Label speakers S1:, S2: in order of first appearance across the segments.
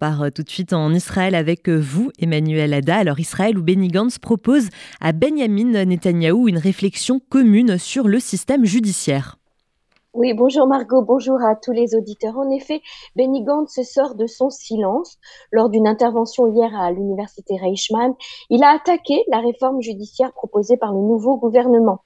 S1: part tout de suite en Israël avec vous, Emmanuel Ada. Alors Israël ou Benny Gantz propose à Benjamin Netanyahou une réflexion commune sur le système judiciaire.
S2: Oui, bonjour Margot, bonjour à tous les auditeurs. En effet, Benny Gantz sort de son silence lors d'une intervention hier à l'université Reichmann. Il a attaqué la réforme judiciaire proposée par le nouveau gouvernement.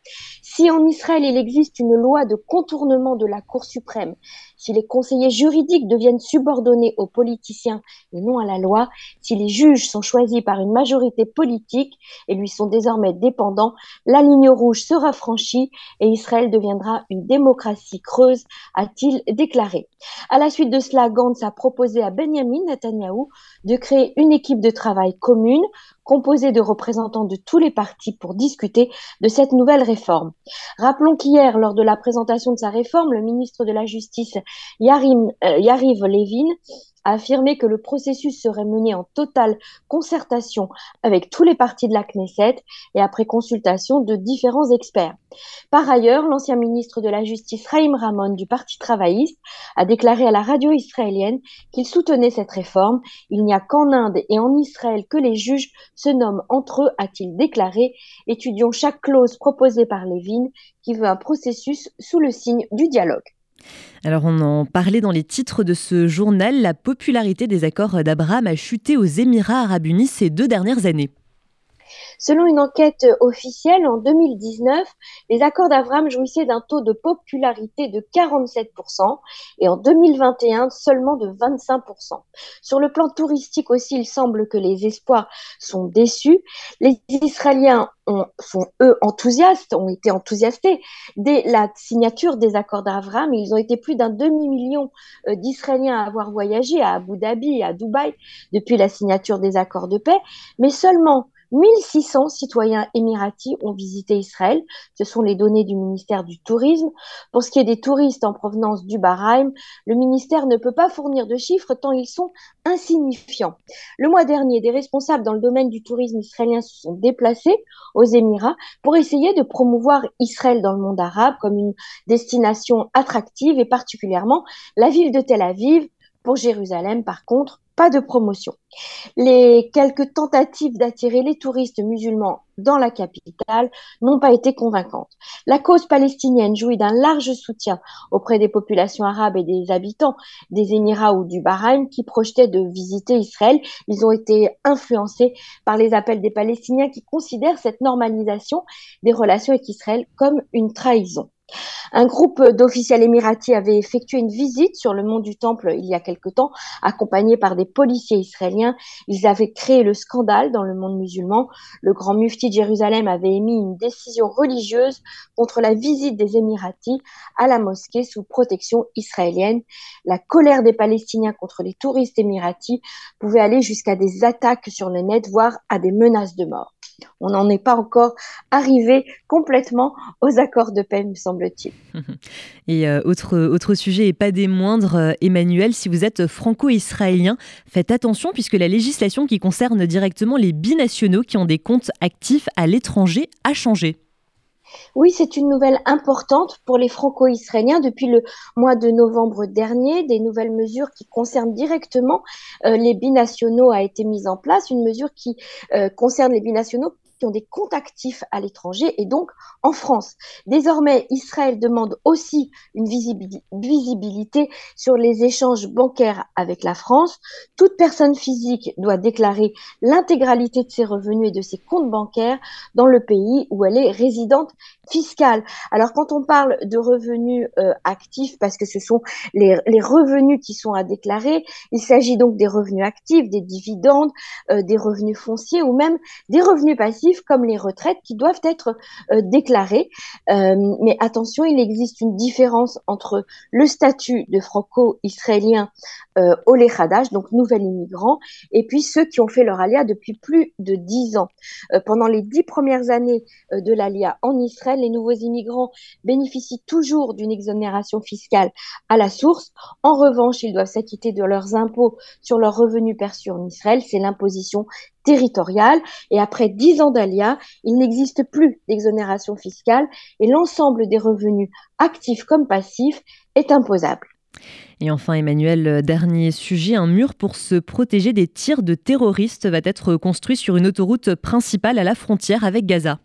S2: Si en Israël il existe une loi de contournement de la Cour suprême, si les conseillers juridiques deviennent subordonnés aux politiciens et non à la loi, si les juges sont choisis par une majorité politique et lui sont désormais dépendants, la ligne rouge sera franchie et Israël deviendra une démocratie creuse, a-t-il déclaré. À la suite de cela, Gantz a proposé à Benjamin Netanyahu de créer une équipe de travail commune composée de représentants de tous les partis pour discuter de cette nouvelle réforme. Rappelons qu'hier, lors de la présentation de sa réforme, le ministre de la Justice, euh, Yariv Levin, a affirmé que le processus serait mené en totale concertation avec tous les partis de la Knesset et après consultation de différents experts. Par ailleurs, l'ancien ministre de la Justice Raïm Ramon du Parti travailliste a déclaré à la radio israélienne qu'il soutenait cette réforme. Il n'y a qu'en Inde et en Israël que les juges se nomment entre eux, a-t-il déclaré. Étudions chaque clause proposée par Lévin qui veut un processus sous le signe du dialogue.
S1: Alors on en parlait dans les titres de ce journal, la popularité des accords d'Abraham a chuté aux Émirats arabes unis ces deux dernières années.
S2: Selon une enquête officielle, en 2019, les accords d'Abraham jouissaient d'un taux de popularité de 47% et en 2021 seulement de 25%. Sur le plan touristique aussi, il semble que les espoirs sont déçus. Les Israéliens sont eux enthousiastes, ont été enthousiastés dès la signature des accords d'Abraham. Ils ont été plus d'un demi-million euh, d'Israéliens à avoir voyagé à Abu Dhabi et à Dubaï depuis la signature des accords de paix, mais seulement 1600 citoyens émiratis ont visité Israël. Ce sont les données du ministère du Tourisme. Pour ce qui est des touristes en provenance du Bahreïn, le ministère ne peut pas fournir de chiffres tant ils sont insignifiants. Le mois dernier, des responsables dans le domaine du tourisme israélien se sont déplacés aux Émirats pour essayer de promouvoir Israël dans le monde arabe comme une destination attractive et particulièrement la ville de Tel Aviv. Pour Jérusalem, par contre, pas de promotion. Les quelques tentatives d'attirer les touristes musulmans dans la capitale n'ont pas été convaincantes. La cause palestinienne jouit d'un large soutien auprès des populations arabes et des habitants des Émirats ou du Bahreïn qui projetaient de visiter Israël. Ils ont été influencés par les appels des Palestiniens qui considèrent cette normalisation des relations avec Israël comme une trahison. Un groupe d'officiels émiratis avait effectué une visite sur le mont du Temple il y a quelque temps, accompagné par des policiers israéliens. Ils avaient créé le scandale dans le monde musulman. Le grand mufti de Jérusalem avait émis une décision religieuse contre la visite des Émiratis à la mosquée sous protection israélienne. La colère des Palestiniens contre les touristes émiratis pouvait aller jusqu'à des attaques sur le net, voire à des menaces de mort. On n'en est pas encore arrivé complètement aux accords de paix, me semble-t-il.
S1: Et euh, autre, autre sujet, et pas des moindres, euh, Emmanuel, si vous êtes franco-israélien, faites attention puisque la législation qui concerne directement les binationaux qui ont des comptes actifs à l'étranger a changé.
S2: Oui, c'est une nouvelle importante pour les franco-israéliens. Depuis le mois de novembre dernier, des nouvelles mesures qui concernent directement euh, les binationaux a été mise en place. Une mesure qui euh, concerne les binationaux qui ont des comptes actifs à l'étranger et donc en France. Désormais, Israël demande aussi une visibilité sur les échanges bancaires avec la France. Toute personne physique doit déclarer l'intégralité de ses revenus et de ses comptes bancaires dans le pays où elle est résidente fiscale. Alors quand on parle de revenus euh, actifs, parce que ce sont les, revenus qui sont à déclarer, il s'agit donc des revenus actifs, des dividendes, euh, des revenus fonciers ou même des revenus passifs comme les retraites qui doivent être euh, déclarés. mais attention, il existe une différence entre le statut de franco-israélien euh, Olé donc nouvel immigrant, et puis ceux qui ont fait leur alia depuis plus de dix ans. Euh, pendant les dix premières années euh, de l'alia en Israël, les nouveaux immigrants bénéficient toujours d'une exonération fiscale à la source. En revanche, ils doivent s'acquitter de leurs impôts sur leurs revenus perçus en Israël, c'est l'imposition territoriale. Et après dix ans d'alia, il n'existe plus d'exonération fiscale et l'ensemble des revenus actifs comme passifs est imposable.
S1: Et enfin, Emmanuel, dernier sujet, un mur pour se protéger des tirs de terroristes va être construit sur une autoroute principale à la frontière avec Gaza.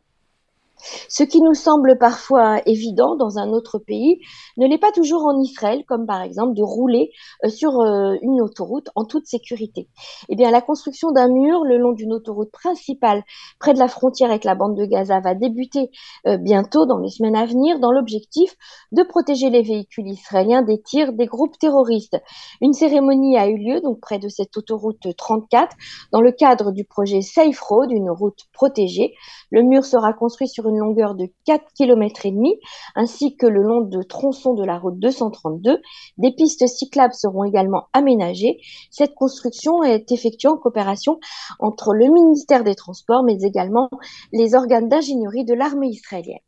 S2: Ce qui nous semble parfois évident dans un autre pays ne l'est pas toujours en Israël, comme par exemple de rouler euh, sur euh, une autoroute en toute sécurité. Eh bien, la construction d'un mur le long d'une autoroute principale près de la frontière avec la bande de Gaza va débuter euh, bientôt dans les semaines à venir dans l'objectif de protéger les véhicules israéliens des tirs des groupes terroristes. Une cérémonie a eu lieu donc près de cette autoroute 34 dans le cadre du projet Safe Road, une route protégée. Le mur sera construit sur longueur de 4 km et demi, ainsi que le long de tronçons de la route 232. Des pistes cyclables seront également aménagées. Cette construction est effectuée en coopération entre le ministère des Transports, mais également les organes d'ingénierie de l'armée israélienne.